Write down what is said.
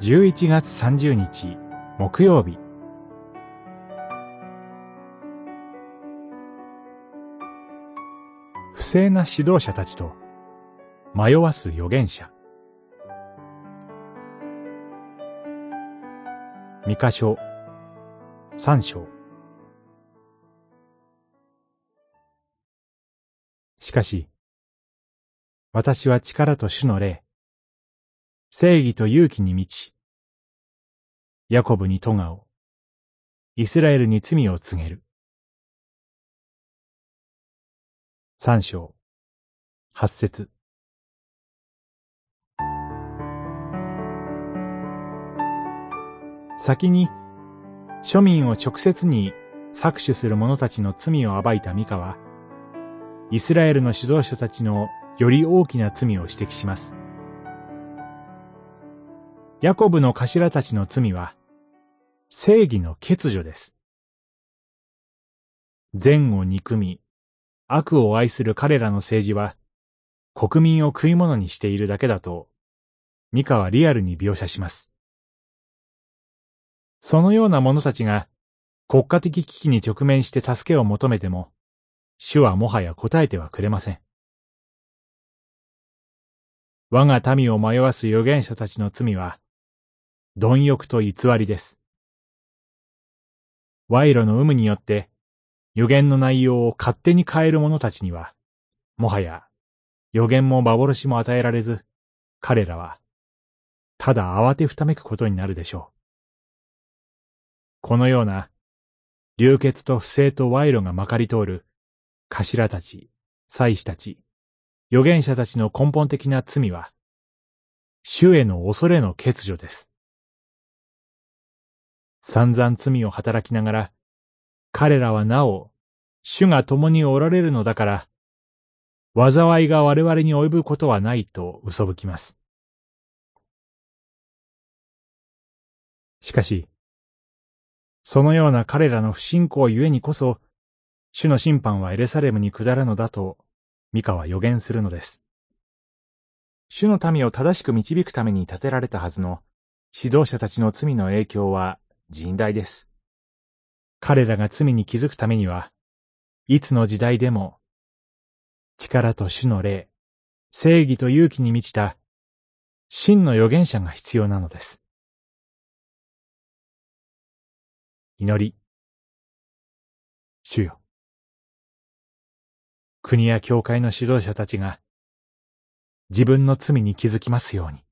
11月30日木曜日。不正な指導者たちと迷わす預言者。三箇所三章。しかし私は力と主の霊正義と勇気に満ち、ヤコブに咎を、イスラエルに罪を告げる。三章、八節。先に、庶民を直接に搾取する者たちの罪を暴いたミカは、イスラエルの指導者たちのより大きな罪を指摘します。ヤコブの頭たちの罪は、正義の欠如です。善を憎み、悪を愛する彼らの政治は、国民を食い物にしているだけだと、ミカはリアルに描写します。そのような者たちが、国家的危機に直面して助けを求めても、主はもはや答えてはくれません。我が民を迷わす預言者たちの罪は、貪欲と偽りです。賄賂の有無によって予言の内容を勝手に変える者たちには、もはや予言も幻も与えられず、彼らは、ただ慌てふためくことになるでしょう。このような、流血と不正と賄賂がまかり通る、頭たち、祭司たち、預言者たちの根本的な罪は、主への恐れの欠如です。散々罪を働きながら、彼らはなお、主が共におられるのだから、災いが我々に及ぶことはないと嘘吹きます。しかし、そのような彼らの不信仰ゆえにこそ、主の審判はエレサレムに下るのだと、ミカは予言するのです。主の民を正しく導くために建てられたはずの指導者たちの罪の影響は甚大です。彼らが罪に気づくためには、いつの時代でも、力と主の霊、正義と勇気に満ちた、真の預言者が必要なのです。祈り。主よ。国や教会の指導者たちが、自分の罪に気づきますように。